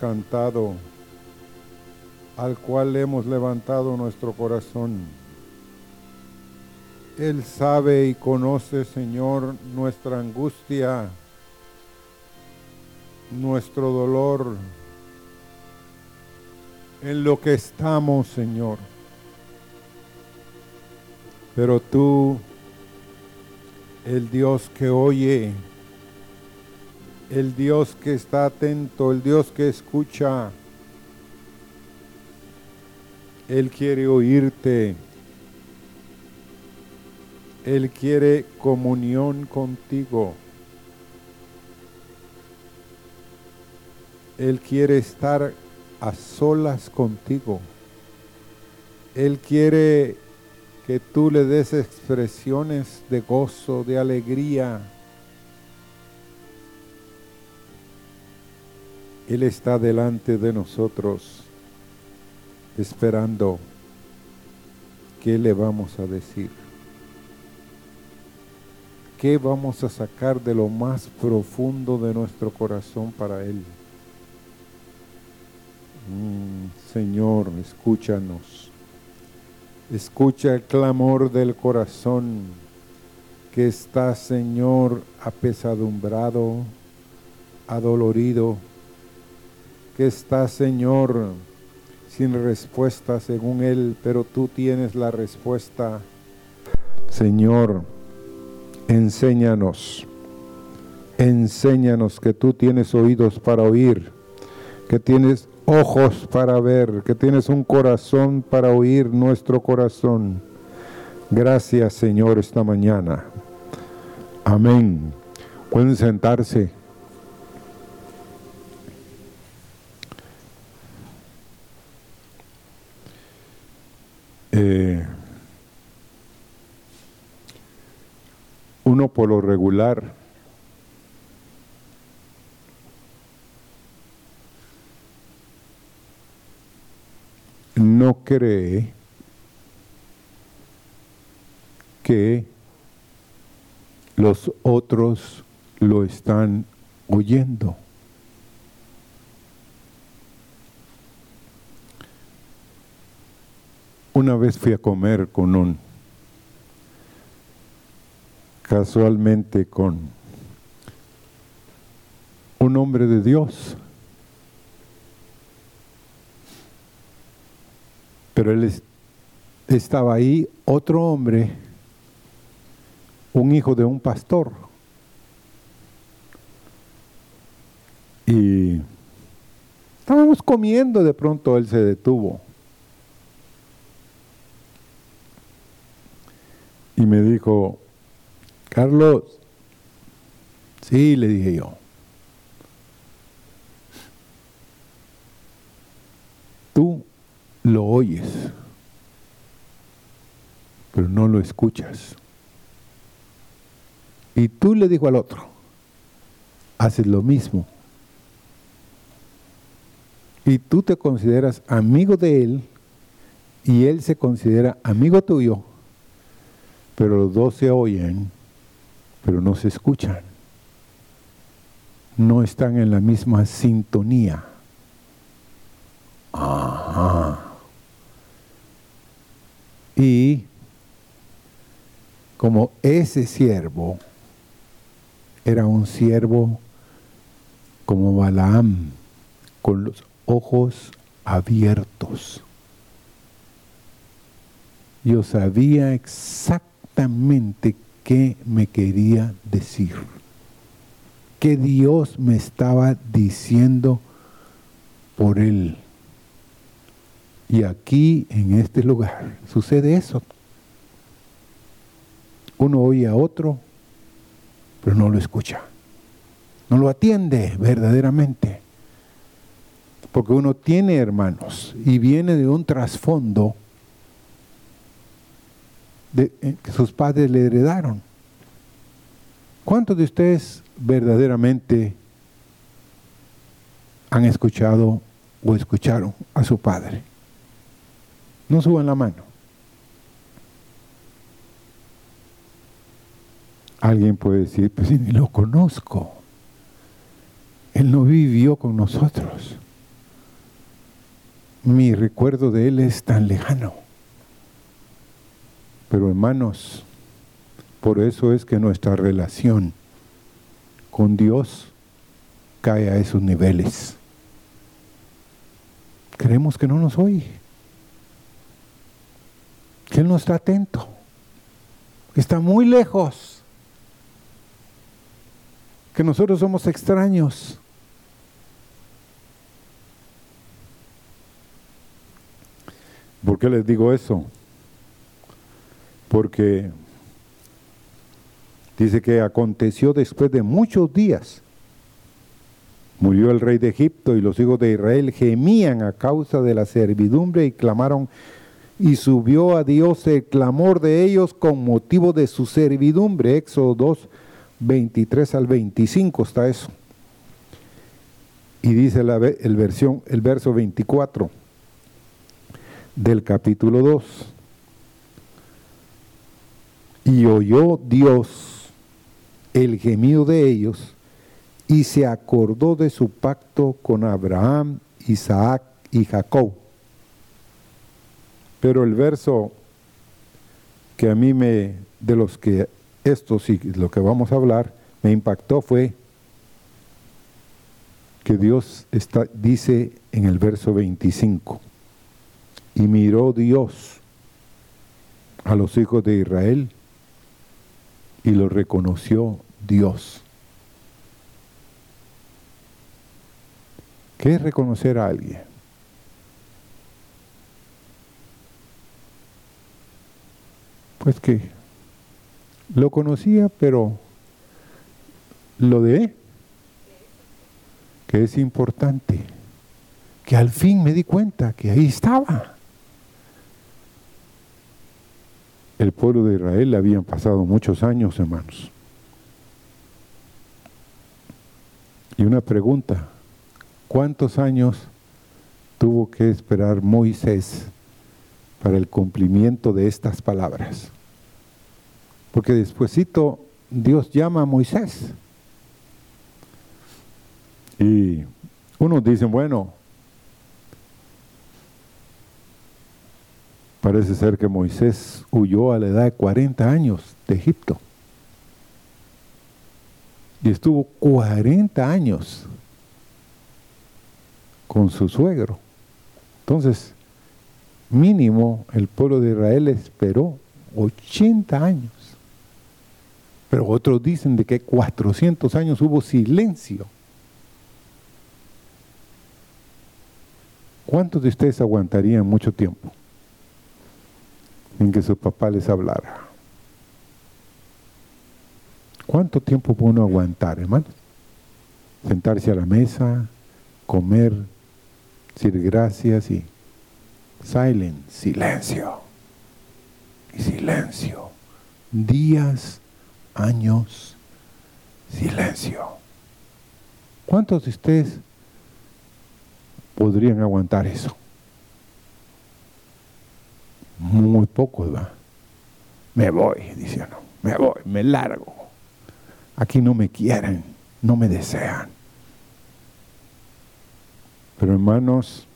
cantado, al cual hemos levantado nuestro corazón. Él sabe y conoce, Señor, nuestra angustia, nuestro dolor, en lo que estamos, Señor. Pero tú, el Dios que oye, el Dios que está atento, el Dios que escucha, Él quiere oírte. Él quiere comunión contigo. Él quiere estar a solas contigo. Él quiere que tú le des expresiones de gozo, de alegría. Él está delante de nosotros esperando qué le vamos a decir. ¿Qué vamos a sacar de lo más profundo de nuestro corazón para Él? Mm, Señor, escúchanos. Escucha el clamor del corazón que está, Señor, apesadumbrado, adolorido, que está, Señor, sin respuesta según Él, pero tú tienes la respuesta. Señor, enséñanos, enséñanos que tú tienes oídos para oír, que tienes ojos para ver, que tienes un corazón para oír nuestro corazón. Gracias Señor esta mañana. Amén. Pueden sentarse. Eh, uno por lo regular no cree que los otros lo están oyendo. Una vez fui a comer con un, casualmente con un hombre de Dios Pero él estaba ahí otro hombre, un hijo de un pastor. Y estábamos comiendo, de pronto él se detuvo. Y me dijo, Carlos, sí, le dije yo. Tú lo oyes, pero no lo escuchas. Y tú le dijo al otro, haces lo mismo. Y tú te consideras amigo de él y él se considera amigo tuyo, pero los dos se oyen, pero no se escuchan. No están en la misma sintonía. Ajá. Y como ese siervo era un siervo como Balaam, con los ojos abiertos. Yo sabía exactamente qué me quería decir, qué Dios me estaba diciendo por él. Y aquí, en este lugar, sucede eso. Uno oye a otro, pero no lo escucha. No lo atiende verdaderamente. Porque uno tiene hermanos y viene de un trasfondo de, eh, que sus padres le heredaron. ¿Cuántos de ustedes verdaderamente han escuchado o escucharon a su padre? No suban la mano. Alguien puede decir, pues ni lo conozco. Él no vivió con nosotros. mi recuerdo de Él es tan lejano. Pero hermanos, por eso es que nuestra relación con Dios cae a esos niveles. Creemos que no nos oye, que Él no está atento, está muy lejos, que nosotros somos extraños. ¿Por qué les digo eso? Porque dice que aconteció después de muchos días. Murió el rey de Egipto y los hijos de Israel gemían a causa de la servidumbre y clamaron y subió a Dios el clamor de ellos con motivo de su servidumbre. Éxodo 2, 23 al 25 está eso. Y dice la, el, versión, el verso 24 del capítulo 2. Y oyó Dios el gemido de ellos y se acordó de su pacto con Abraham, Isaac y Jacob. Pero el verso que a mí me, de los que estos y lo que vamos a hablar, me impactó fue que Dios está, dice en el verso 25, y miró Dios a los hijos de Israel y lo reconoció Dios. ¿Qué es reconocer a alguien? Pues que lo conocía, pero lo de que es importante, que al fin me di cuenta que ahí estaba. El pueblo de Israel habían pasado muchos años, hermanos. Y una pregunta, ¿cuántos años tuvo que esperar Moisés para el cumplimiento de estas palabras? Porque despuesito Dios llama a Moisés. Y unos dicen, bueno, Parece ser que Moisés huyó a la edad de 40 años de Egipto. Y estuvo 40 años con su suegro. Entonces, mínimo el pueblo de Israel esperó 80 años. Pero otros dicen de que 400 años hubo silencio. ¿Cuántos de ustedes aguantarían mucho tiempo? En que su papá les hablara. ¿Cuánto tiempo puede uno aguantar, hermano? Sentarse a la mesa, comer, decir gracias y silent, silencio. Y silencio. Días, años, silencio. ¿Cuántos de ustedes podrían aguantar eso? Muy poco, ¿verdad? Me voy, dice uno, me voy, me largo. Aquí no me quieren, no me desean. Pero hermanos,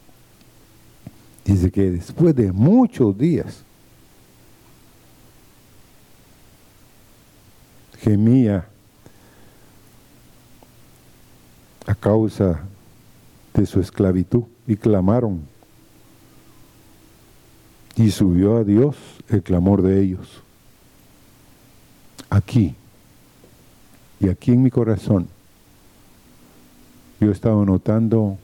dice que después de muchos días, gemía a causa de su esclavitud y clamaron y subió a Dios el clamor de ellos. Aquí, y aquí en mi corazón, yo he estado notando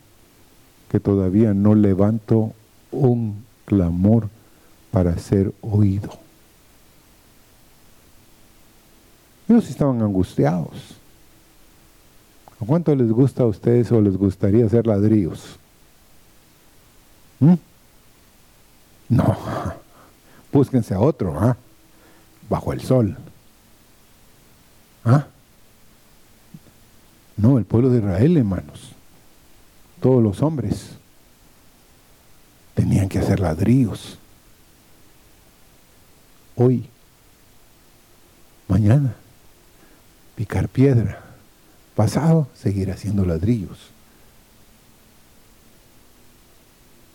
que todavía no levanto un clamor para ser oído. Ellos estaban angustiados. ¿A cuánto les gusta a ustedes o les gustaría ser ladrillos? ¿Mm? No, búsquense a otro, ¿ah? bajo el sol. ¿Ah? No, el pueblo de Israel, hermanos, todos los hombres tenían que hacer ladrillos. Hoy, mañana, picar piedra. Pasado, seguir haciendo ladrillos.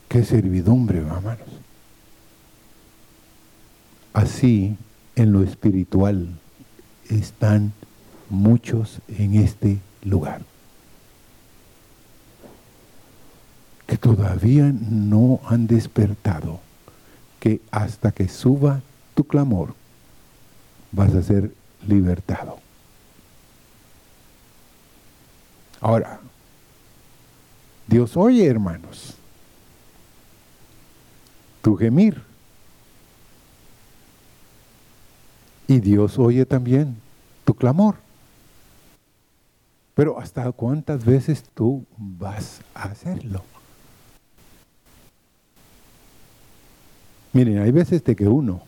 Qué servidumbre, hermanos. Así, en lo espiritual, están muchos en este lugar. Que todavía no han despertado, que hasta que suba tu clamor, vas a ser libertado. Ahora, Dios oye, hermanos, tu gemir. Y Dios oye también tu clamor. Pero ¿hasta cuántas veces tú vas a hacerlo? Miren, hay veces de que uno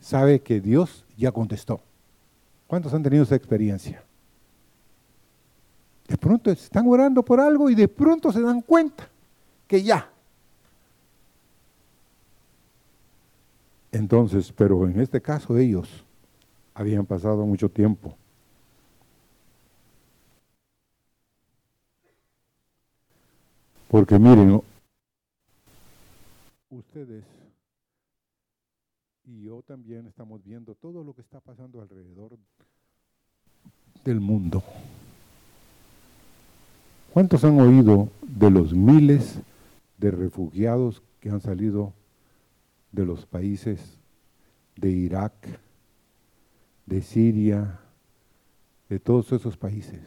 sabe que Dios ya contestó. ¿Cuántos han tenido esa experiencia? De pronto están orando por algo y de pronto se dan cuenta que ya. Entonces, pero en este caso ellos habían pasado mucho tiempo. Porque miren, ustedes y yo también estamos viendo todo lo que está pasando alrededor del mundo. ¿Cuántos han oído de los miles de refugiados que han salido de los países de Irak, de Siria, de todos esos países?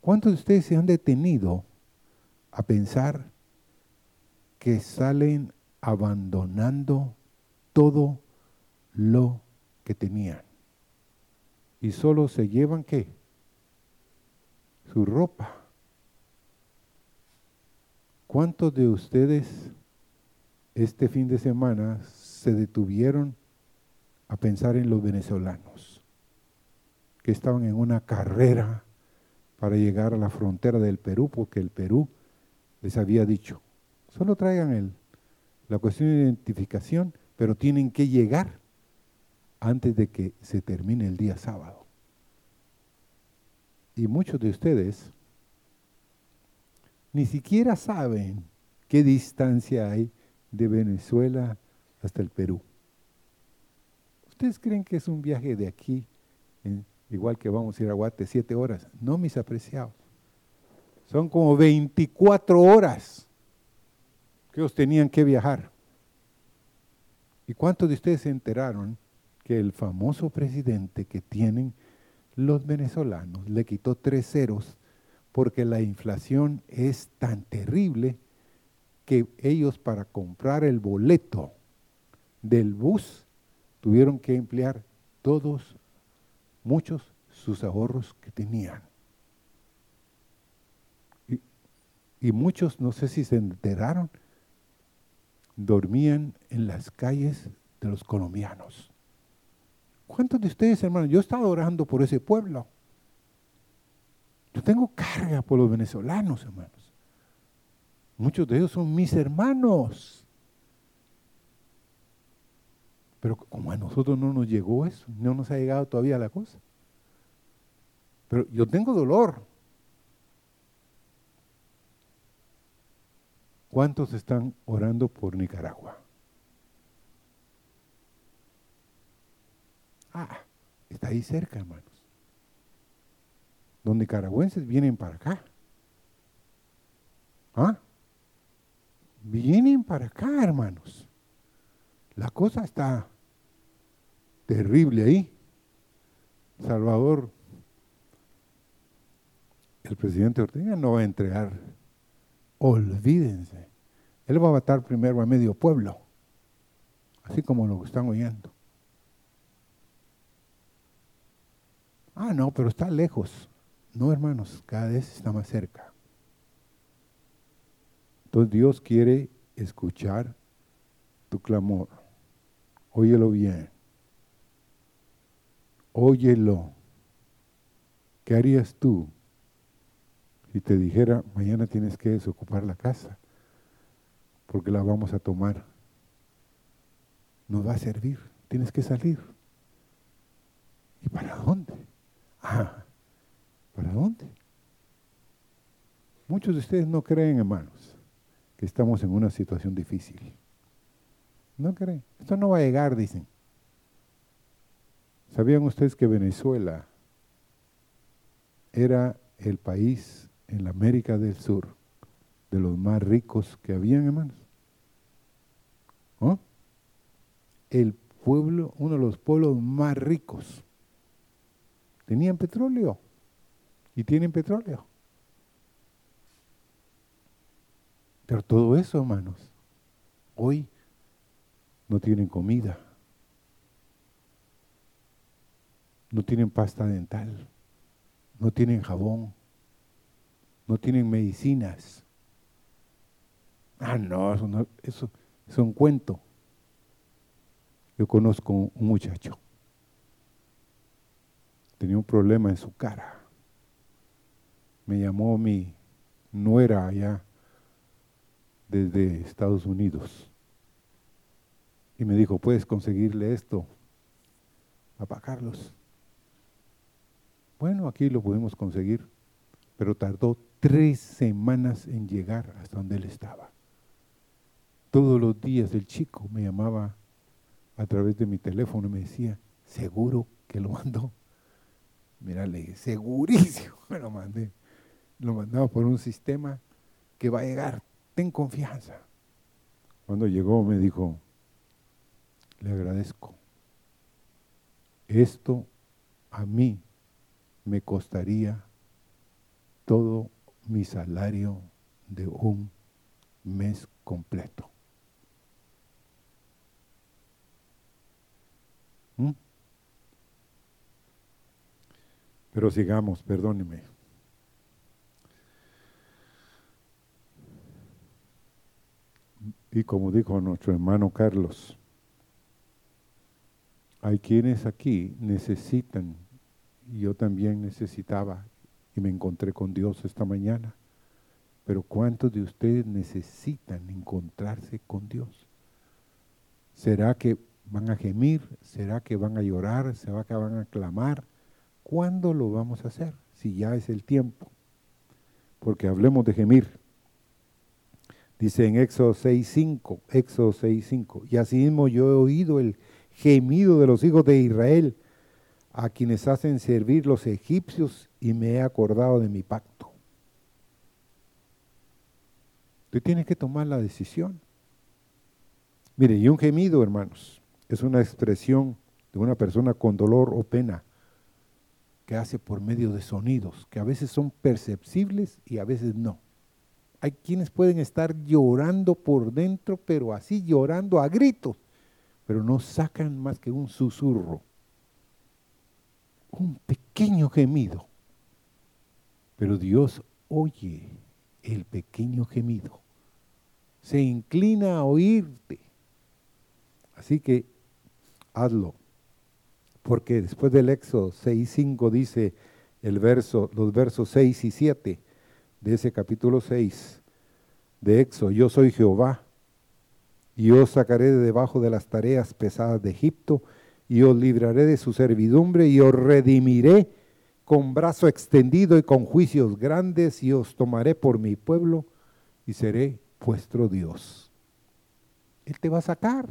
¿Cuántos de ustedes se han detenido a pensar que salen abandonando todo lo que tenían? Y solo se llevan qué? Su ropa ¿Cuántos de ustedes este fin de semana se detuvieron a pensar en los venezolanos que estaban en una carrera para llegar a la frontera del Perú porque el Perú les había dicho, solo traigan el, la cuestión de identificación, pero tienen que llegar antes de que se termine el día sábado. Y muchos de ustedes ni siquiera saben qué distancia hay de Venezuela hasta el Perú. ¿Ustedes creen que es un viaje de aquí, igual que vamos a ir a Guate, siete horas? No, mis apreciados. Son como 24 horas que ellos tenían que viajar. ¿Y cuántos de ustedes se enteraron que el famoso presidente que tienen los venezolanos le quitó tres ceros porque la inflación es tan terrible que ellos para comprar el boleto del bus tuvieron que emplear todos, muchos, sus ahorros que tenían. Y, y muchos, no sé si se enteraron, dormían en las calles de los colombianos. ¿Cuántos de ustedes, hermanos? Yo estaba orando por ese pueblo. Yo tengo carga por los venezolanos, hermanos. Muchos de ellos son mis hermanos. Pero como a nosotros no nos llegó eso, no nos ha llegado todavía la cosa. Pero yo tengo dolor. ¿Cuántos están orando por Nicaragua? Ah, está ahí cerca, hermano. Los nicaragüenses vienen para acá. ¿Ah? Vienen para acá, hermanos. La cosa está terrible ahí. Salvador, el presidente Ortega no va a entregar. Olvídense. Él va a matar primero a medio pueblo. Así como lo están oyendo. Ah, no, pero está lejos. No, hermanos, cada vez está más cerca. Entonces Dios quiere escuchar tu clamor. Óyelo bien. Óyelo. ¿Qué harías tú si te dijera, mañana tienes que desocupar la casa porque la vamos a tomar? No va a servir, tienes que salir. ¿Y para dónde? Ah, ¿Para dónde? Muchos de ustedes no creen, hermanos, que estamos en una situación difícil. ¿No creen? Esto no va a llegar, dicen. ¿Sabían ustedes que Venezuela era el país en la América del Sur de los más ricos que habían, hermanos? ¿Oh? El pueblo, uno de los pueblos más ricos. Tenían petróleo y tienen petróleo. Todo eso, hermanos, hoy no tienen comida, no tienen pasta dental, no tienen jabón, no tienen medicinas. Ah, no, eso, eso es un cuento. Yo conozco un muchacho, tenía un problema en su cara. Me llamó mi nuera allá desde Estados Unidos. Y me dijo, ¿puedes conseguirle esto? Papá Carlos. Bueno, aquí lo pudimos conseguir, pero tardó tres semanas en llegar hasta donde él estaba. Todos los días el chico me llamaba a través de mi teléfono y me decía, ¿seguro que lo mandó? Mira, le dije, segurísimo, me lo mandé. Lo mandaba por un sistema que va a llegar ten confianza. Cuando llegó me dijo, le agradezco. Esto a mí me costaría todo mi salario de un mes completo. ¿Mm? Pero sigamos, perdóneme. Y como dijo nuestro hermano Carlos, hay quienes aquí necesitan, yo también necesitaba, y me encontré con Dios esta mañana, pero ¿cuántos de ustedes necesitan encontrarse con Dios? ¿Será que van a gemir? ¿Será que van a llorar? ¿Será que van a clamar? ¿Cuándo lo vamos a hacer? Si ya es el tiempo. Porque hablemos de gemir. Dice en Éxodo 6.5, Éxodo 6.5, y asimismo yo he oído el gemido de los hijos de Israel, a quienes hacen servir los egipcios, y me he acordado de mi pacto. Tú tienes que tomar la decisión. Mire, y un gemido, hermanos, es una expresión de una persona con dolor o pena que hace por medio de sonidos, que a veces son perceptibles y a veces no. Hay quienes pueden estar llorando por dentro, pero así llorando a gritos, pero no sacan más que un susurro, un pequeño gemido. Pero Dios oye el pequeño gemido, se inclina a oírte. Así que hazlo, porque después del Éxodo 6.5 dice el verso, los versos 6 y 7, de ese capítulo 6 de Éxodo, yo soy Jehová, y os sacaré de debajo de las tareas pesadas de Egipto, y os libraré de su servidumbre, y os redimiré con brazo extendido y con juicios grandes, y os tomaré por mi pueblo, y seré vuestro Dios. Él te va a sacar.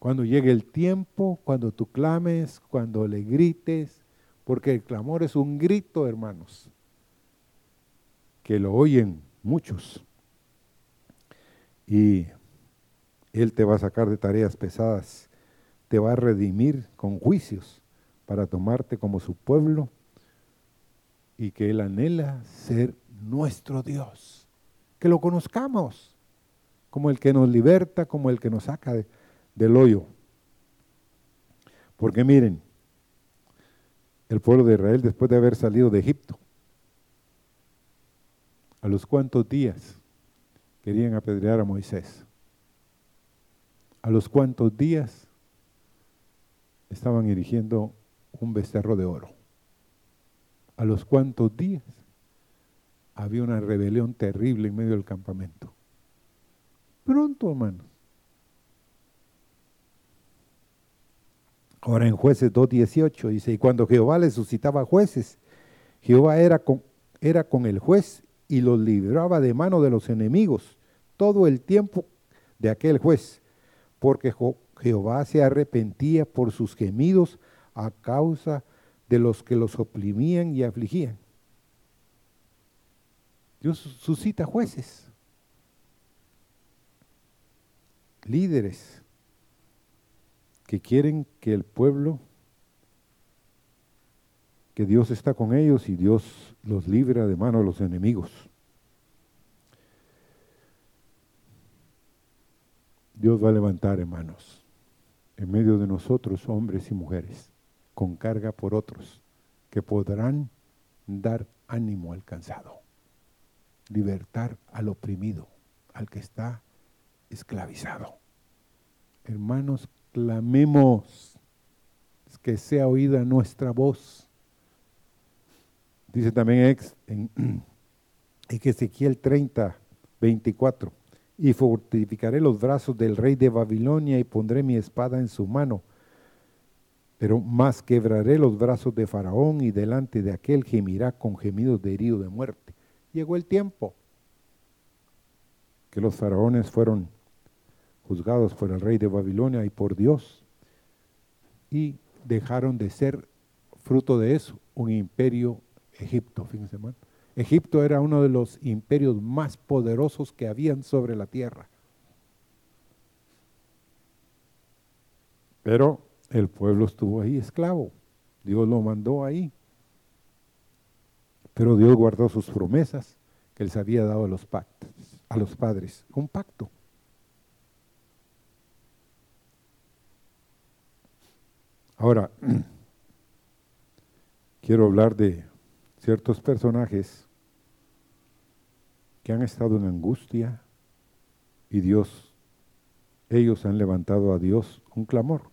Cuando llegue el tiempo, cuando tú clames, cuando le grites, porque el clamor es un grito, hermanos que lo oyen muchos. Y Él te va a sacar de tareas pesadas, te va a redimir con juicios para tomarte como su pueblo y que Él anhela ser nuestro Dios. Que lo conozcamos como el que nos liberta, como el que nos saca del hoyo. Porque miren, el pueblo de Israel después de haber salido de Egipto, a los cuantos días querían apedrear a Moisés. A los cuantos días estaban erigiendo un becerro de oro. A los cuantos días había una rebelión terrible en medio del campamento. Pronto, hermanos. Ahora en jueces 2.18 dice, y cuando Jehová le suscitaba jueces, Jehová era con, era con el juez y los libraba de mano de los enemigos todo el tiempo de aquel juez, porque Jehová se arrepentía por sus gemidos a causa de los que los oprimían y afligían. Dios suscita jueces, líderes que quieren que el pueblo, que Dios está con ellos y Dios los libra de mano de los enemigos. Dios va a levantar, hermanos, en medio de nosotros, hombres y mujeres, con carga por otros, que podrán dar ánimo al cansado, libertar al oprimido, al que está esclavizado. Hermanos, clamemos que sea oída nuestra voz. Dice también en Ezequiel 30, 24 y fortificaré los brazos del rey de Babilonia y pondré mi espada en su mano. Pero más quebraré los brazos de Faraón y delante de aquel gemirá con gemidos de herido de muerte. Llegó el tiempo que los faraones fueron juzgados por el rey de Babilonia y por Dios y dejaron de ser fruto de eso un imperio Egipto, fíjense mal. Egipto era uno de los imperios más poderosos que habían sobre la tierra. Pero el pueblo estuvo ahí esclavo. Dios lo mandó ahí. Pero Dios guardó sus promesas que les había dado a los, pactos, a los padres. Un pacto. Ahora, quiero hablar de ciertos personajes que han estado en angustia y Dios, ellos han levantado a Dios un clamor.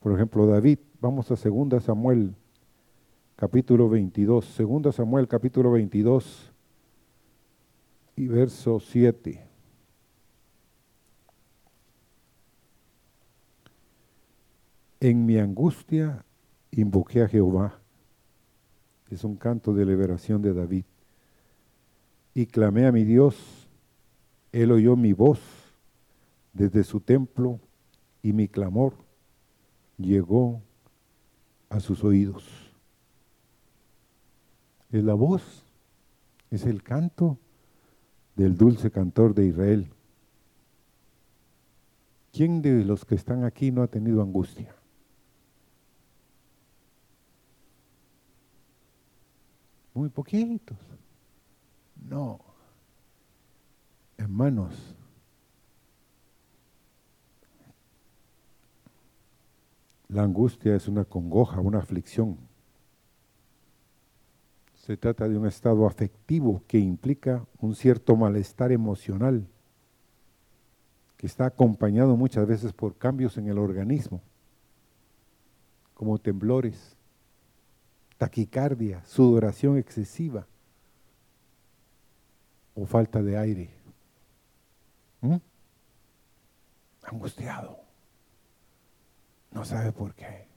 Por ejemplo, David, vamos a 2 Samuel capítulo 22, 2 Samuel capítulo 22 y verso 7. En mi angustia invoqué a Jehová es un canto de liberación de David. Y clamé a mi Dios, Él oyó mi voz desde su templo y mi clamor llegó a sus oídos. Es la voz, es el canto del dulce cantor de Israel. ¿Quién de los que están aquí no ha tenido angustia? Muy poquitos. No. Hermanos, la angustia es una congoja, una aflicción. Se trata de un estado afectivo que implica un cierto malestar emocional que está acompañado muchas veces por cambios en el organismo, como temblores, taquicardia, sudoración excesiva o falta de aire. ¿Mm? Angustiado. No sabe por qué.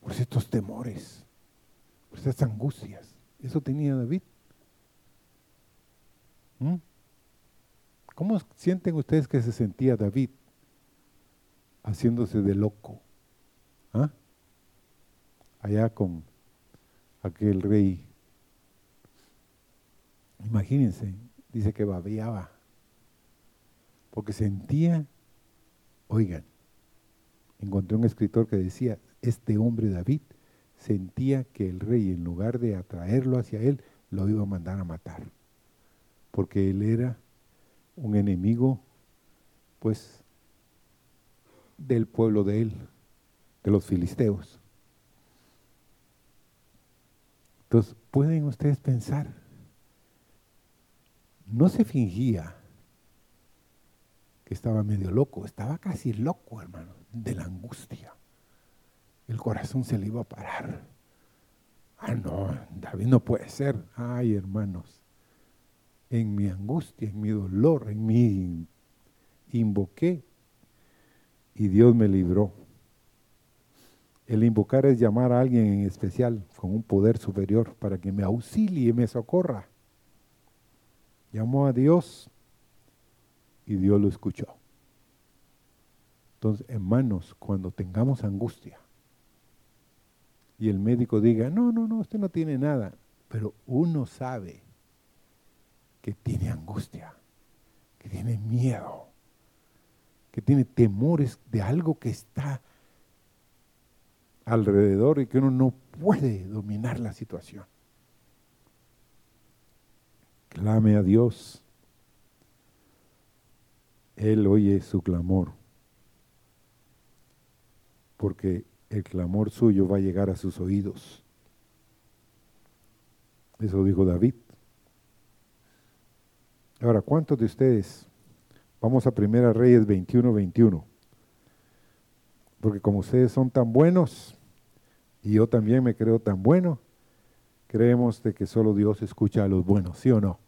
Por estos temores, por estas angustias. Eso tenía David. ¿Mm? ¿Cómo sienten ustedes que se sentía David haciéndose de loco? ¿Ah? Allá con aquel rey. Imagínense, dice que babeaba, porque sentía, oigan, encontré un escritor que decía, este hombre David sentía que el rey en lugar de atraerlo hacia él, lo iba a mandar a matar, porque él era un enemigo, pues, del pueblo de él, de los filisteos. Entonces, pueden ustedes pensar, no se fingía que estaba medio loco, estaba casi loco, hermano, de la angustia. El corazón se le iba a parar. Ah, no, David no puede ser. Ay, hermanos, en mi angustia, en mi dolor, en mi invoqué y Dios me libró. El invocar es llamar a alguien en especial con un poder superior para que me auxilie y me socorra. Llamó a Dios y Dios lo escuchó. Entonces, hermanos, cuando tengamos angustia y el médico diga, no, no, no, usted no tiene nada, pero uno sabe que tiene angustia, que tiene miedo, que tiene temores de algo que está alrededor y que uno no puede dominar la situación. Clame a Dios. Él oye su clamor, porque el clamor suyo va a llegar a sus oídos. Eso dijo David. Ahora, ¿cuántos de ustedes? Vamos a Primera Reyes 21, 21. Porque como ustedes son tan buenos, y yo también me creo tan bueno, creemos de que solo Dios escucha a los buenos, ¿sí o no?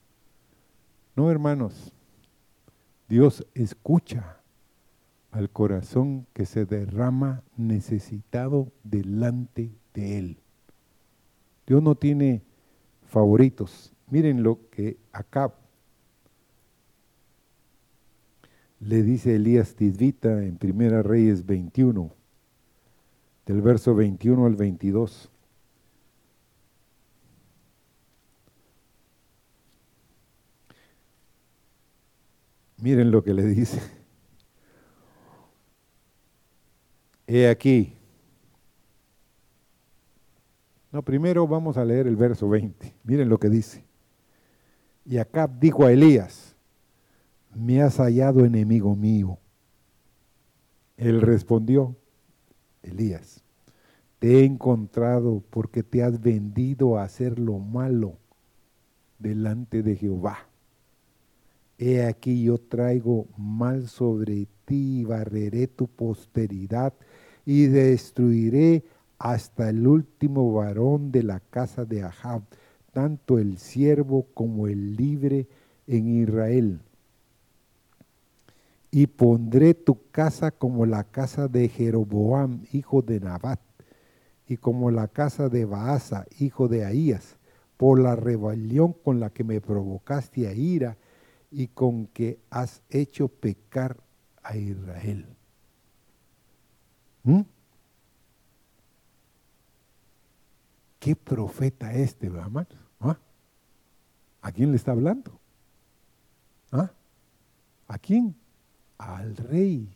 No, hermanos, Dios escucha al corazón que se derrama necesitado delante de Él. Dios no tiene favoritos. Miren lo que Acab le dice Elías Tisbita en Primera Reyes 21, del verso 21 al 22. Miren lo que le dice. He aquí. No, primero vamos a leer el verso 20. Miren lo que dice. Y Acab dijo a Elías, me has hallado enemigo mío. Él respondió, Elías, te he encontrado porque te has vendido a hacer lo malo delante de Jehová. He aquí yo traigo mal sobre ti y barreré tu posteridad y destruiré hasta el último varón de la casa de Ahab, tanto el siervo como el libre en Israel. Y pondré tu casa como la casa de Jeroboam, hijo de Nabat, y como la casa de Baasa, hijo de Ahías, por la rebelión con la que me provocaste a ira y con que has hecho pecar a Israel. ¿Mm? ¿Qué profeta este, hermano? ¿Ah? ¿A quién le está hablando? ¿Ah? ¿A quién? Al rey.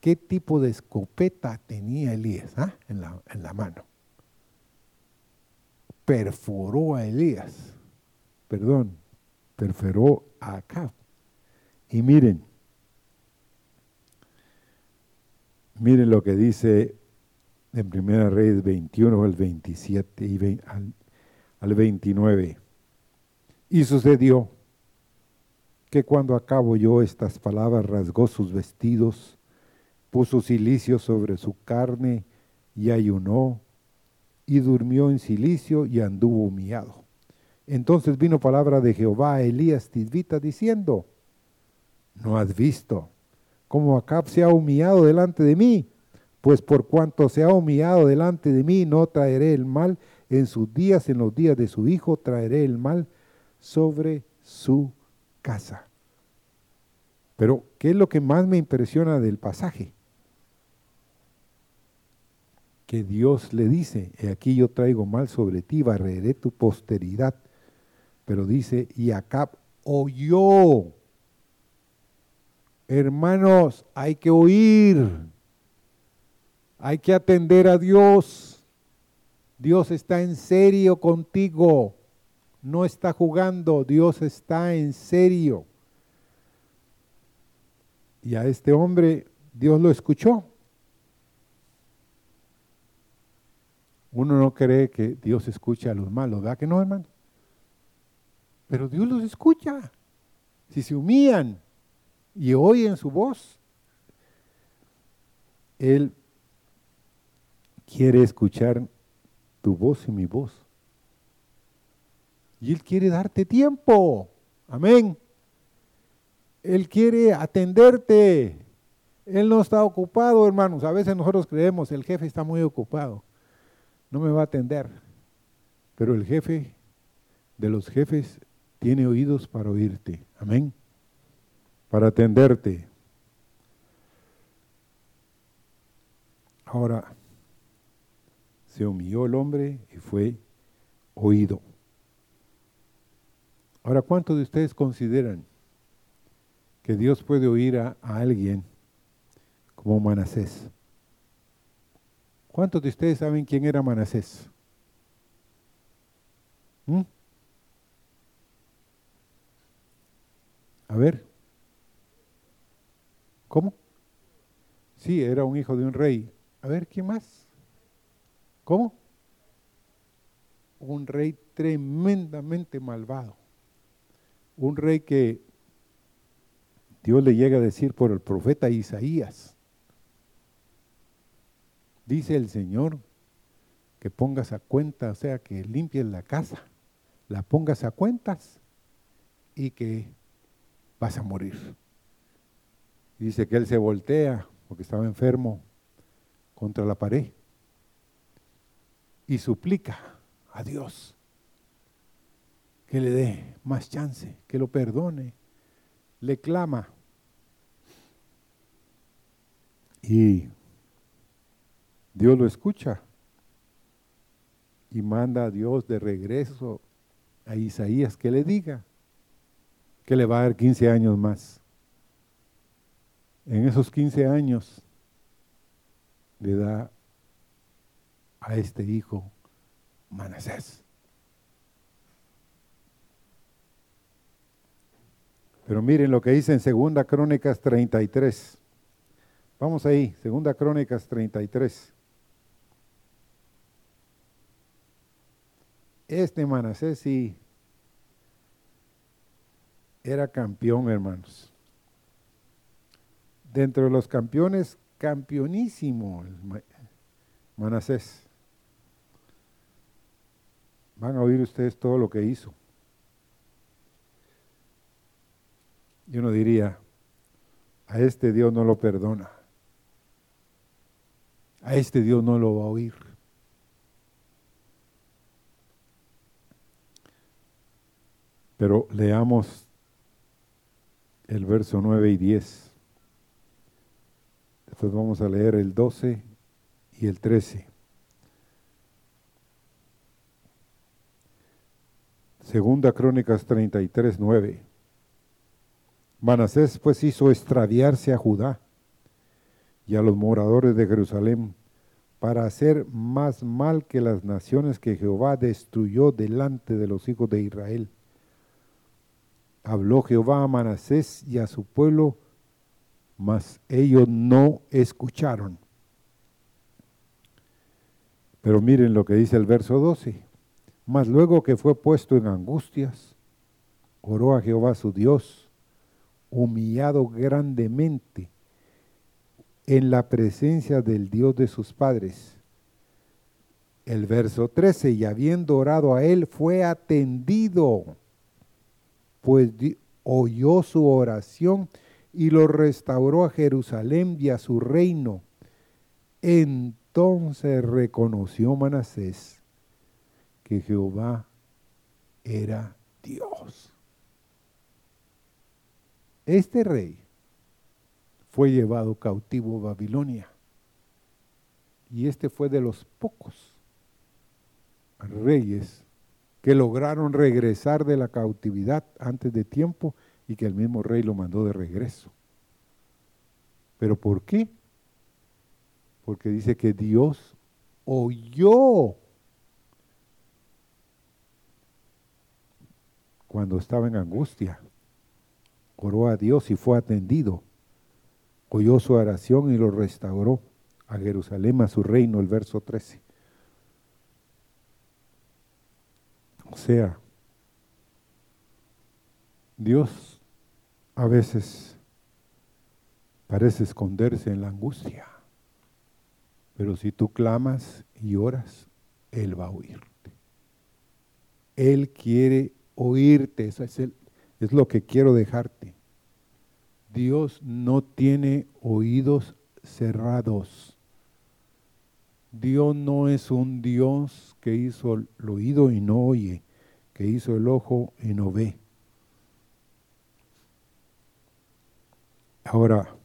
¿Qué tipo de escopeta tenía Elías ah? en, la, en la mano? Perforó a Elías perdón, perforó a Acab. Y miren, miren lo que dice en Primera Reyes 21 al 27 y al, al 29. Y sucedió que cuando acabo yo estas palabras rasgó sus vestidos, puso silicio sobre su carne y ayunó, y durmió en silicio y anduvo humillado. Entonces vino palabra de Jehová a Elías Tisbita diciendo, ¿no has visto cómo Acab se ha humillado delante de mí? Pues por cuanto se ha humillado delante de mí, no traeré el mal en sus días, en los días de su hijo, traeré el mal sobre su casa. Pero, ¿qué es lo que más me impresiona del pasaje? Que Dios le dice, he aquí yo traigo mal sobre ti, barreré tu posteridad pero dice, y Acab oyó. Hermanos, hay que oír. Hay que atender a Dios. Dios está en serio contigo. No está jugando, Dios está en serio. Y a este hombre Dios lo escuchó. Uno no cree que Dios escucha a los malos, ¿verdad que no, hermano? Pero Dios los escucha. Si se humillan y oyen su voz, Él quiere escuchar tu voz y mi voz. Y Él quiere darte tiempo. Amén. Él quiere atenderte. Él no está ocupado, hermanos. A veces nosotros creemos, el jefe está muy ocupado. No me va a atender. Pero el jefe de los jefes tiene oídos para oírte. Amén. Para atenderte. Ahora, se humilló el hombre y fue oído. Ahora, ¿cuántos de ustedes consideran que Dios puede oír a, alguien como Manasés? ¿Cuántos de ustedes saben quién era Manasés? ¿Mm? A ver. ¿Cómo? Sí, era un hijo de un rey. A ver, ¿quién más? ¿Cómo? Un rey tremendamente malvado. Un rey que Dios le llega a decir por el profeta Isaías. Dice el Señor que pongas a cuenta, o sea, que limpies la casa, la pongas a cuentas y que vas a morir. Dice que él se voltea porque estaba enfermo contra la pared y suplica a Dios que le dé más chance, que lo perdone, le clama. Y Dios lo escucha y manda a Dios de regreso a Isaías que le diga que le va a dar 15 años más. En esos 15 años le da a este hijo Manasés. Pero miren lo que dice en Segunda Crónicas 33. Vamos ahí, Segunda Crónicas 33. Este Manasés sí era campeón, hermanos. Dentro de los campeones campeonísimo Manasés. Van a oír ustedes todo lo que hizo. Yo uno diría, a este Dios no lo perdona. A este Dios no lo va a oír. Pero leamos el verso 9 y 10. Después vamos a leer el 12 y el 13. Segunda Crónicas 33, 9. Manasés pues hizo extraviarse a Judá y a los moradores de Jerusalén para hacer más mal que las naciones que Jehová destruyó delante de los hijos de Israel. Habló Jehová a Manasés y a su pueblo mas ellos no escucharon. Pero miren lo que dice el verso 12. Mas luego que fue puesto en angustias, oró a Jehová su Dios, humillado grandemente en la presencia del Dios de sus padres. El verso 13, y habiendo orado a él, fue atendido, pues oyó su oración y lo restauró a Jerusalén y a su reino. Entonces reconoció Manasés que Jehová era Dios. Este rey fue llevado cautivo a Babilonia y este fue de los pocos reyes que lograron regresar de la cautividad antes de tiempo y que el mismo rey lo mandó de regreso. ¿Pero por qué? Porque dice que Dios oyó cuando estaba en angustia. Oró a Dios y fue atendido. Oyó su oración y lo restauró a Jerusalén, a su reino, el verso 13. O sea, Dios a veces parece esconderse en la angustia, pero si tú clamas y oras, Él va a oírte. Él quiere oírte, eso es, es lo que quiero dejarte. Dios no tiene oídos cerrados. Dios no es un Dios que hizo el oído y no oye, que hizo el ojo y no ve. Ahora,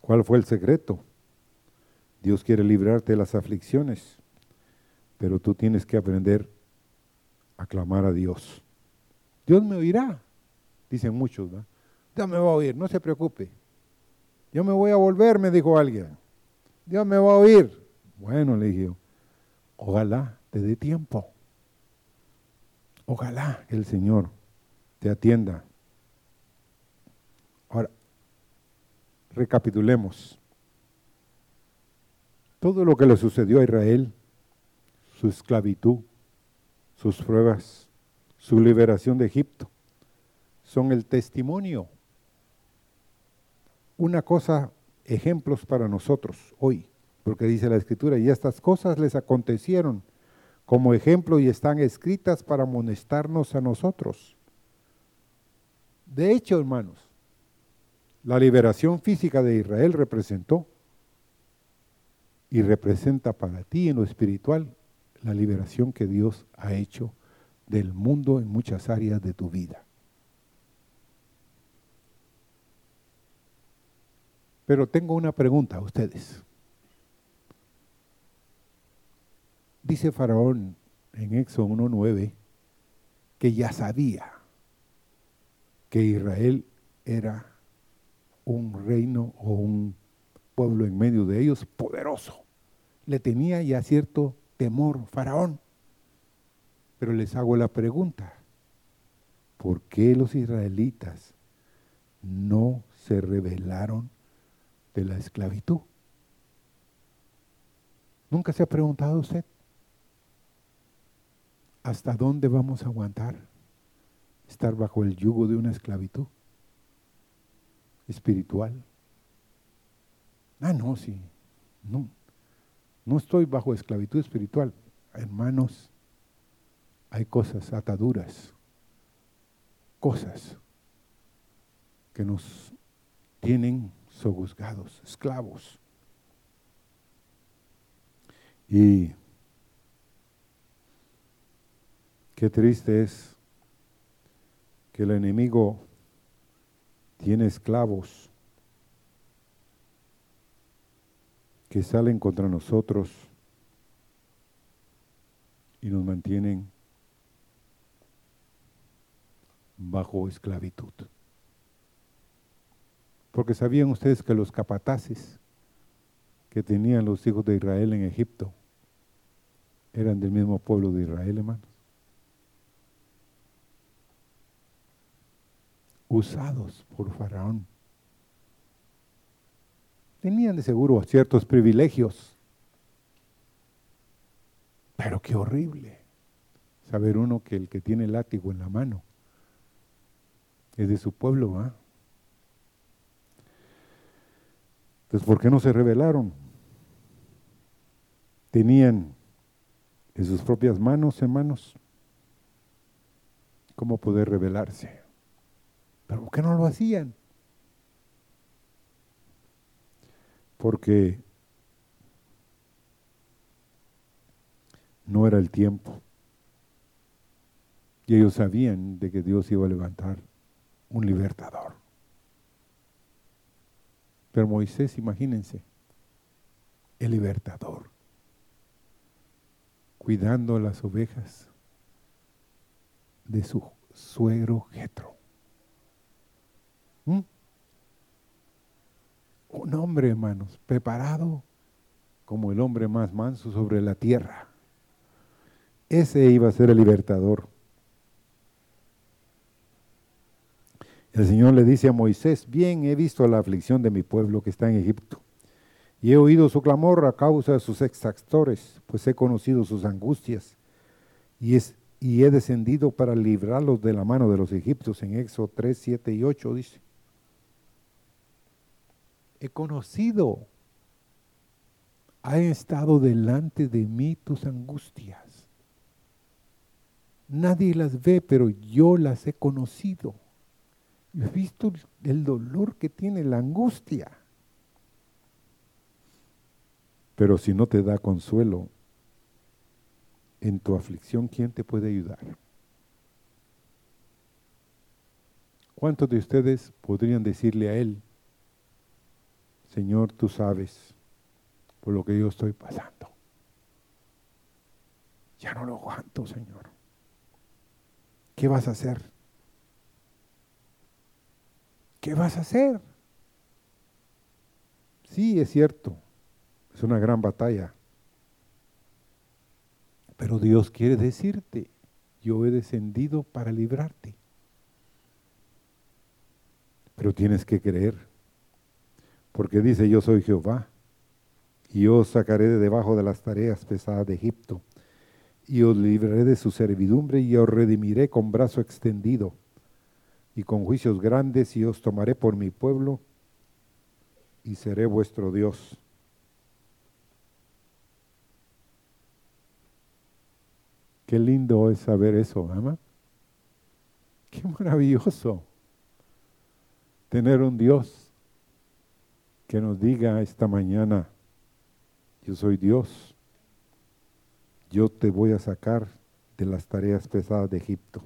¿cuál fue el secreto? Dios quiere librarte de las aflicciones, pero tú tienes que aprender a clamar a Dios. Dios me oirá, dicen muchos, ¿no? Dios me va a oír, no se preocupe. Yo me voy a volver, me dijo alguien. Dios me va a oír. Bueno, le dije, ojalá te dé tiempo. Ojalá el Señor te atienda. Ahora, recapitulemos. Todo lo que le sucedió a Israel, su esclavitud, sus pruebas, su liberación de Egipto, son el testimonio. Una cosa, ejemplos para nosotros hoy, porque dice la Escritura, y estas cosas les acontecieron como ejemplo y están escritas para amonestarnos a nosotros. De hecho, hermanos, la liberación física de Israel representó y representa para ti en lo espiritual la liberación que Dios ha hecho del mundo en muchas áreas de tu vida. Pero tengo una pregunta a ustedes. Dice Faraón en Éxodo 1.9 que ya sabía que Israel era un reino o un pueblo en medio de ellos poderoso. Le tenía ya cierto temor Faraón. Pero les hago la pregunta, ¿por qué los israelitas no se rebelaron de la esclavitud? ¿Nunca se ha preguntado usted? ¿Hasta dónde vamos a aguantar estar bajo el yugo de una esclavitud espiritual? Ah, no, sí. No, no estoy bajo esclavitud espiritual. Hermanos, hay cosas, ataduras, cosas que nos tienen sojuzgados, esclavos. Y Qué triste es que el enemigo tiene esclavos que salen contra nosotros y nos mantienen bajo esclavitud. Porque sabían ustedes que los capataces que tenían los hijos de Israel en Egipto eran del mismo pueblo de Israel, hermanos. usados por Faraón. Tenían de seguro ciertos privilegios, pero qué horrible saber uno que el que tiene el látigo en la mano es de su pueblo, ¿va? Entonces, ¿por qué no se rebelaron? Tenían en sus propias manos, hermanos, cómo poder rebelarse. ¿Pero por qué no lo hacían? Porque no era el tiempo. Y ellos sabían de que Dios iba a levantar un libertador. Pero Moisés, imagínense, el libertador, cuidando las ovejas de su suegro Jetro. ¿Mm? Un hombre, hermanos, preparado como el hombre más manso sobre la tierra. Ese iba a ser el libertador. El Señor le dice a Moisés, bien he visto la aflicción de mi pueblo que está en Egipto, y he oído su clamor a causa de sus exactores, pues he conocido sus angustias, y, es, y he descendido para librarlos de la mano de los egipcios, en Éxodo 3, 7 y 8 dice he conocido, ha estado delante de mí tus angustias. Nadie las ve, pero yo las he conocido. He visto el dolor que tiene la angustia. Pero si no te da consuelo en tu aflicción, ¿quién te puede ayudar? ¿Cuántos de ustedes podrían decirle a Él, Señor, tú sabes por lo que yo estoy pasando? Ya no lo aguanto, Señor. ¿Qué vas a hacer? ¿Qué vas a hacer? Sí, es cierto, es una gran batalla. Pero Dios quiere decirte, yo he descendido para librarte. Pero tienes que creer, porque dice, yo soy Jehová, y os sacaré de debajo de las tareas pesadas de Egipto, y os libraré de su servidumbre, y os redimiré con brazo extendido, y con juicios grandes, y os tomaré por mi pueblo, y seré vuestro Dios. Qué lindo es saber eso, ama. Qué maravilloso tener un Dios que nos diga esta mañana, yo soy Dios, yo te voy a sacar de las tareas pesadas de Egipto,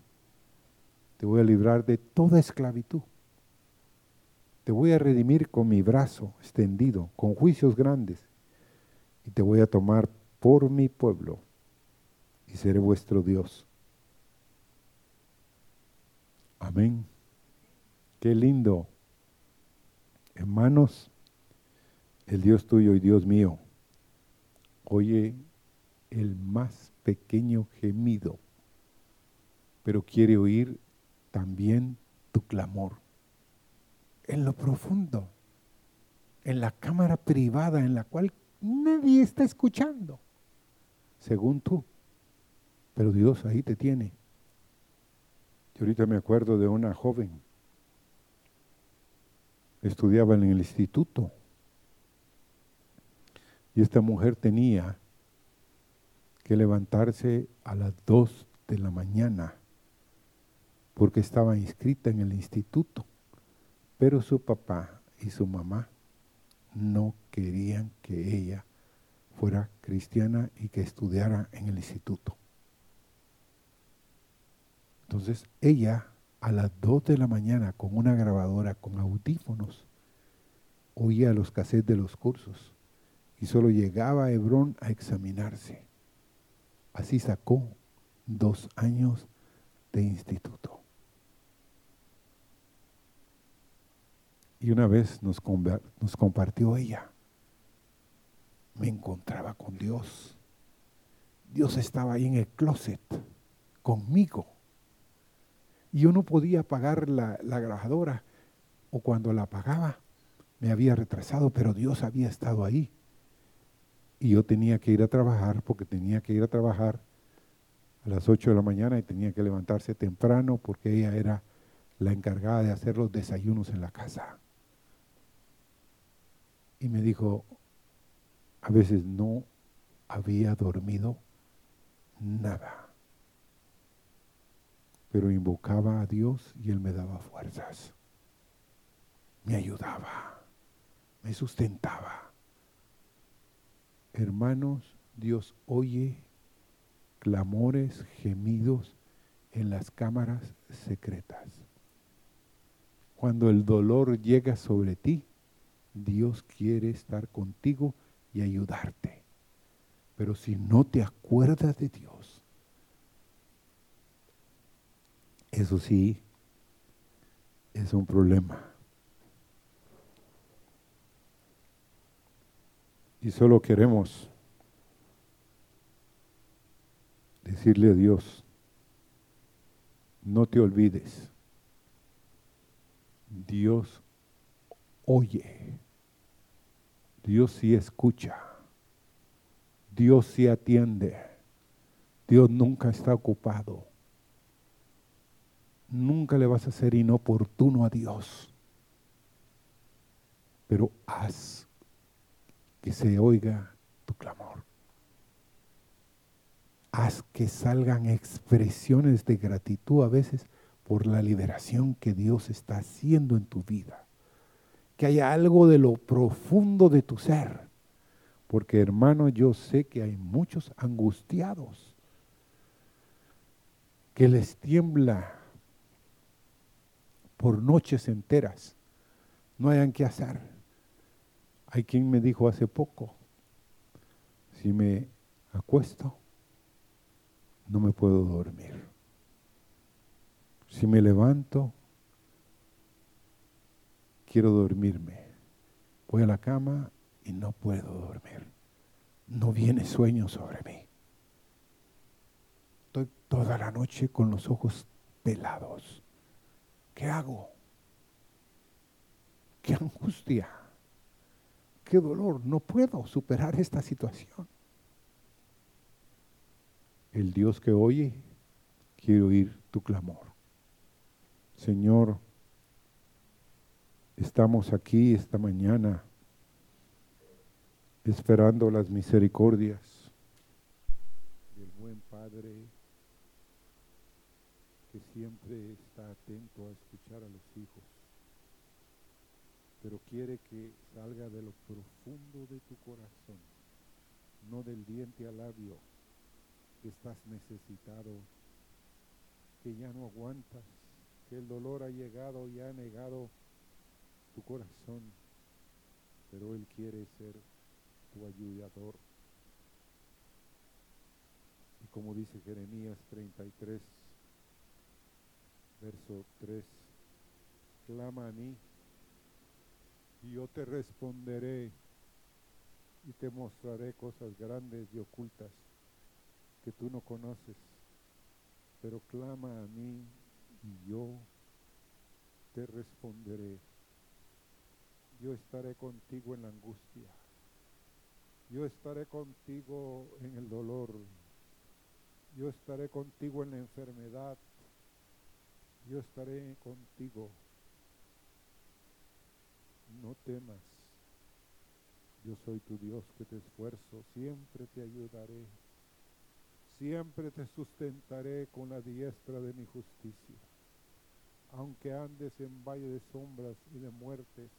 te voy a librar de toda esclavitud, te voy a redimir con mi brazo extendido, con juicios grandes, y te voy a tomar por mi pueblo y seré vuestro Dios. Amén. Qué lindo. Hermanos, el Dios tuyo y Dios mío, oye el más pequeño gemido, pero quiere oír también tu clamor. En lo profundo, en la cámara privada en la cual nadie está escuchando, según tú. Pero Dios ahí te tiene. Yo ahorita me acuerdo de una joven, estudiaba en el instituto, y esta mujer tenía que levantarse a las dos de la mañana porque estaba inscrita en el instituto, pero su papá y su mamá no querían que ella fuera cristiana y que estudiara en el instituto. Entonces ella a las 2 de la mañana con una grabadora, con audífonos, oía los cassettes de los cursos y solo llegaba a Hebrón a examinarse. Así sacó dos años de instituto. Y una vez nos, compartió ella, me encontraba con Dios. Dios estaba ahí en el closet conmigo y yo no podía pagar la, la grabadora, o cuando la pagaba me había retrasado, pero Dios había estado ahí. Y yo tenía que ir a trabajar porque tenía que ir a trabajar a las 8 de la mañana y tenía que levantarse temprano porque ella era la encargada de hacer los desayunos en la casa. Y me dijo, a veces no había dormido nada pero invocaba a Dios y Él me daba fuerzas, me ayudaba, me sustentaba. Hermanos, Dios oye clamores, gemidos en las cámaras secretas. Cuando el dolor llega sobre ti, Dios quiere estar contigo y ayudarte. Pero si no te acuerdas de Dios, Eso sí, es un problema. Y solo queremos decirle a Dios, no te olvides, Dios oye, Dios sí escucha, Dios sí atiende, Dios nunca está ocupado nunca le vas a ser inoportuno a Dios. Pero haz que se oiga tu clamor. Haz que salgan expresiones de gratitud a veces por la liberación que Dios está haciendo en tu vida. Que haya algo de lo profundo de tu ser. Porque hermano, yo sé que hay muchos angustiados que les tiembla por noches enteras, no hayan que hacer. Hay quien me dijo hace poco, si me acuesto, no me puedo dormir. Si me levanto, quiero dormirme. Voy a la cama y no puedo dormir. No viene sueño sobre mí. Estoy toda la noche con los ojos pelados. ¿Qué hago? ¿Qué angustia? ¿Qué dolor? No puedo superar esta situación. El Dios que oye quiere oír tu clamor. Señor, estamos aquí esta mañana esperando las misericordias del buen Padre que siempre está atento a escuchar a los hijos, pero quiere que salga de lo profundo de tu corazón, no del diente al labio, que estás necesitado, que ya no aguantas, que el dolor ha llegado y ha negado tu corazón, pero Él quiere ser tu ayudador. Y como dice Jeremías 33, verso 3, clama a mí y yo te responderé y te mostraré cosas grandes y ocultas que tú no conoces, pero clama a mí y yo te responderé. Yo estaré contigo en la angustia. Yo estaré contigo en el dolor. Yo estaré contigo en la enfermedad. Yo estaré contigo. No temas. Yo soy tu Dios que te esfuerzo. Siempre te ayudaré. Siempre te sustentaré con la diestra de mi justicia. Aunque andes en valle de sombras y de muertes,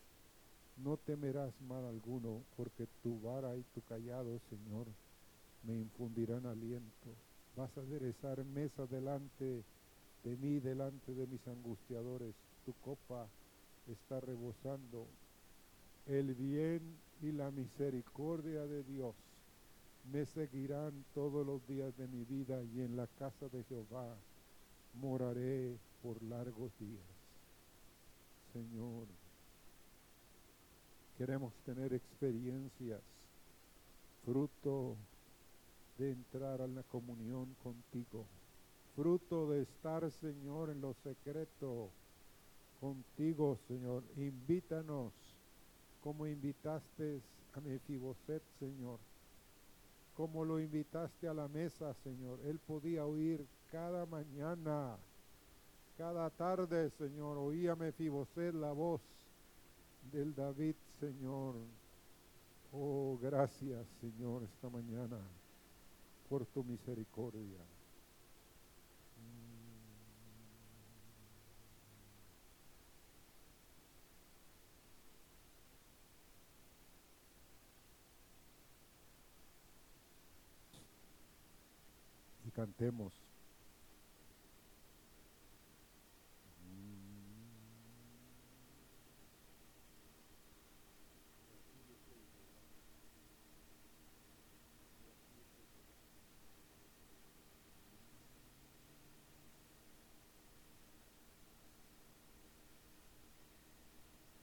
no temerás mal alguno, porque tu vara y tu callado, Señor, me infundirán aliento. Vas a aderezar mesa delante de mí, delante de mis angustiadores. Tu copa está rebosando. El bien y la misericordia de Dios me seguirán todos los días de mi vida y en la casa de Jehová moraré por largos días. Señor, queremos tener experiencias fruto de entrar a la comunión contigo, fruto de estar, Señor, en lo secreto contigo, Señor. Invítanos como invitaste a Mefiboset, Señor como lo invitaste a la mesa, Señor. Él podía oír cada mañana, cada tarde, Señor. Oía Mefiboset la voz del David, Señor. Oh, gracias, Señor, esta mañana por tu misericordia. cantemos.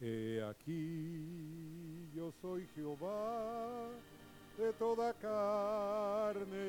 He aquí, yo soy Jehová de toda carne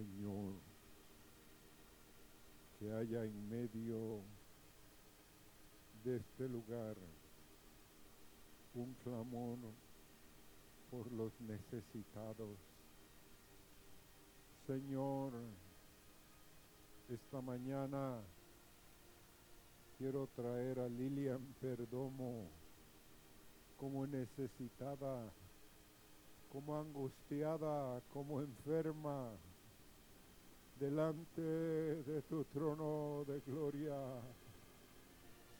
Señor, que haya en medio de este lugar un clamor por los necesitados. Señor, esta mañana quiero traer a Lilian Perdomo como necesitada, como angustiada, como enferma, delante de tu trono de gloria.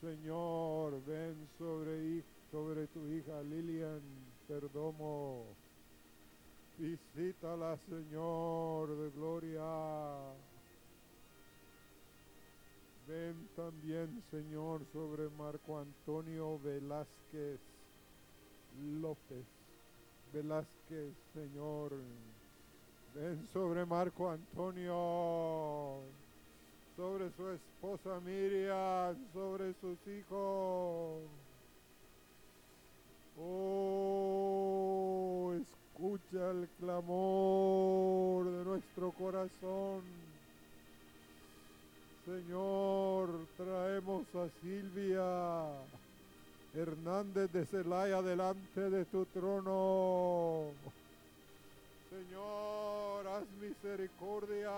Señor, ven sobre, sobre tu hija Lilian Perdomo. Visítala, Señor de gloria. Ven también, Señor, sobre Marco Antonio Velázquez López. Velázquez, Señor. Ven sobre Marco Antonio, sobre su esposa Miriam, sobre sus hijos. Oh, escucha el clamor de nuestro corazón Señor, traemos a Silvia Hernández de Celaya delante de tu trono. Señor, haz misericordia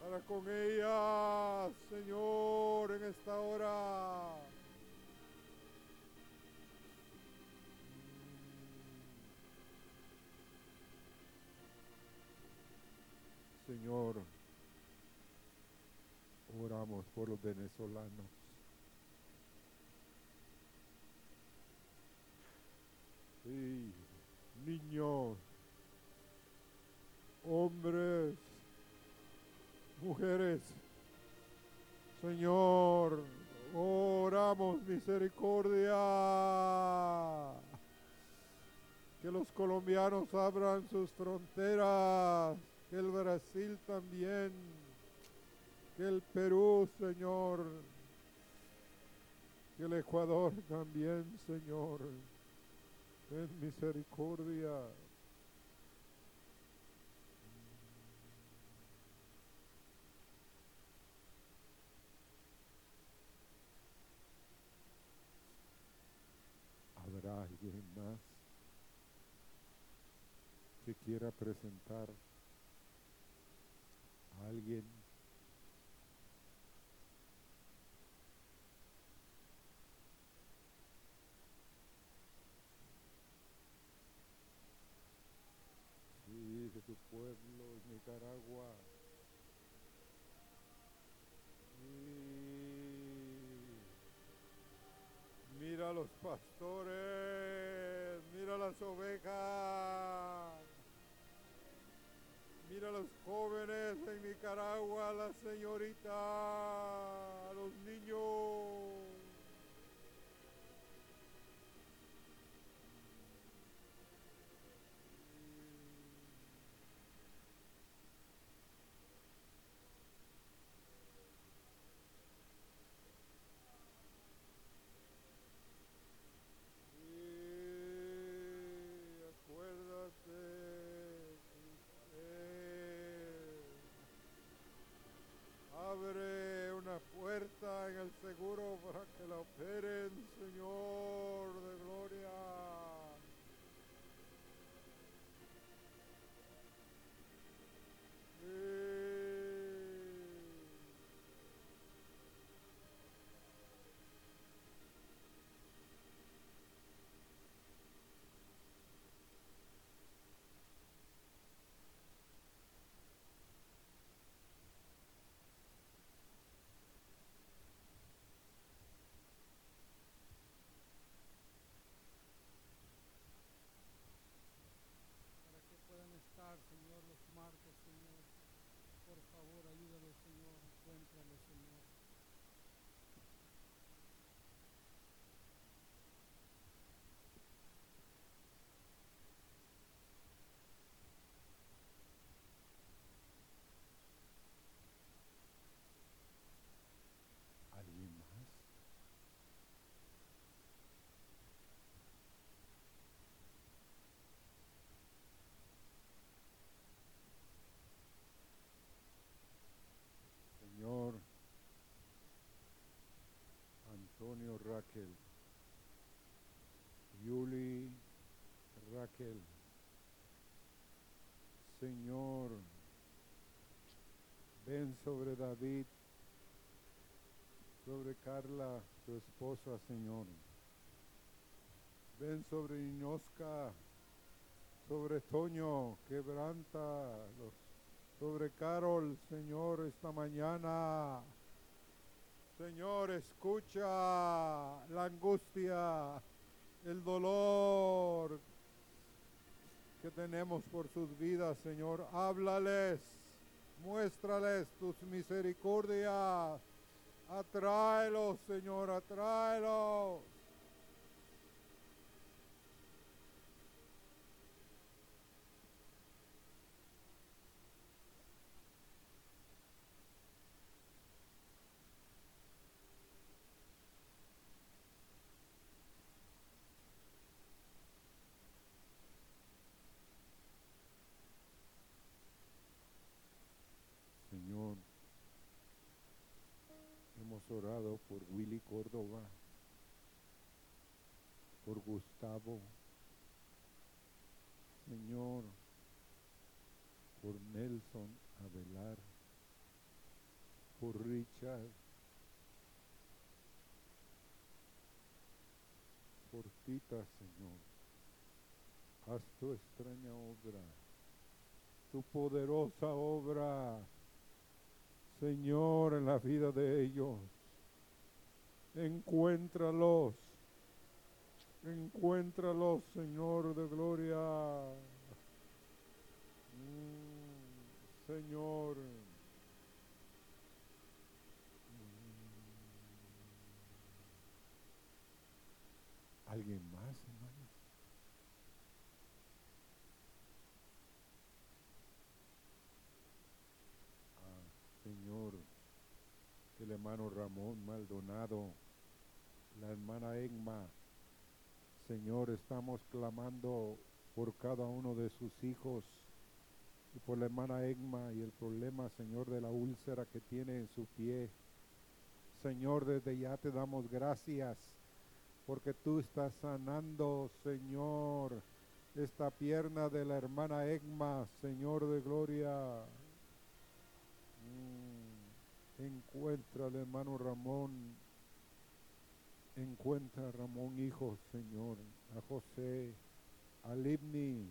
para con ella, Señor, en esta hora. Señor, Oramos por los venezolanos. Sí, niños, hombres, mujeres, Señor, oramos misericordia. Que los colombianos abran sus fronteras, que el Brasil también que el Perú, Señor, que el Ecuador también, Señor, ten misericordia. ¿Habrá alguien más que quiera presentar a alguien de tu Nicaragua. mira los pastores, mira las ovejas, mira los jóvenes en Nicaragua, la señorita, los niños. Raquel. Yuli Raquel. Señor, ven sobre David, sobre Carla, su esposa, Señor. Ven sobre Inosca, sobre Toño, quebranta, sobre Carol, Señor, esta mañana. Señor, escucha la angustia, el dolor que tenemos por sus vidas, Señor. Háblales, muéstrales tus misericordias. Atráelos, Señor, atráelos. Orado por Willy Córdoba, por Gustavo, Señor, por Nelson Avelar, por Richard, por Tita, Señor. Haz tu extraña obra, tu poderosa obra, Señor, en la vida de ellos encuéntralos, encuéntralos, Señor de gloria. Mm, Señor. ¿Alguien más? Ah, Señor, el hermano Ramón Maldonado la hermana Egma. Señor, estamos clamando por cada uno de sus hijos y por la hermana Egma y el problema, Señor, de la úlcera que tiene en su pie. Señor, desde ya te damos gracias porque tú estás sanando, Señor, esta pierna de la hermana Egma, Señor de gloria. Mm, encuentra al hermano Ramón Encuentra a Ramón hijo, Señor, a José, a Libni,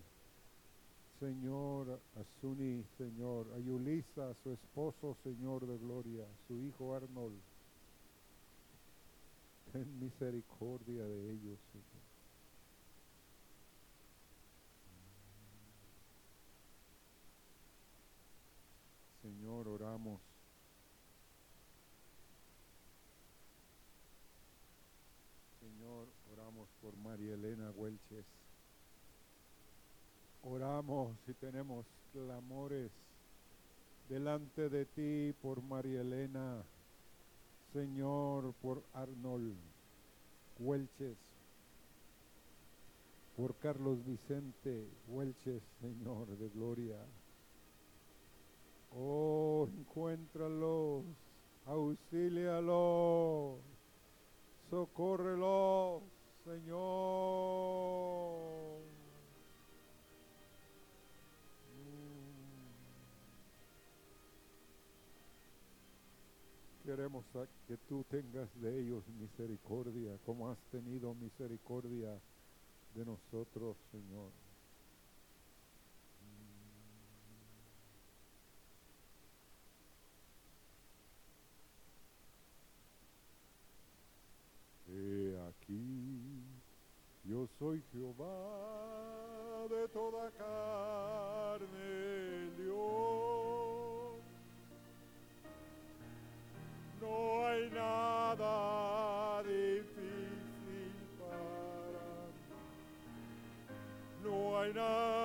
Señor, a Suni, Señor, a Yulisa, su esposo, Señor de gloria, su hijo Arnold. Ten misericordia de ellos, Señor. Señor, oramos por María Elena Huelches. Oramos y tenemos clamores delante de ti por María Elena, Señor, por Arnold Huelches, por Carlos Vicente Huelches, Señor de gloria. Oh, encuéntralos, auxílialos, socórrelos Señor. Queremos que tú tengas de ellos misericordia, como has tenido misericordia de nosotros, Señor. Yo soy Jehová de toda carne, Dios. No hay nada difícil para mí. No hay nada,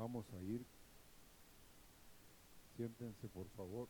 Vamos a ir. Siéntense, por favor.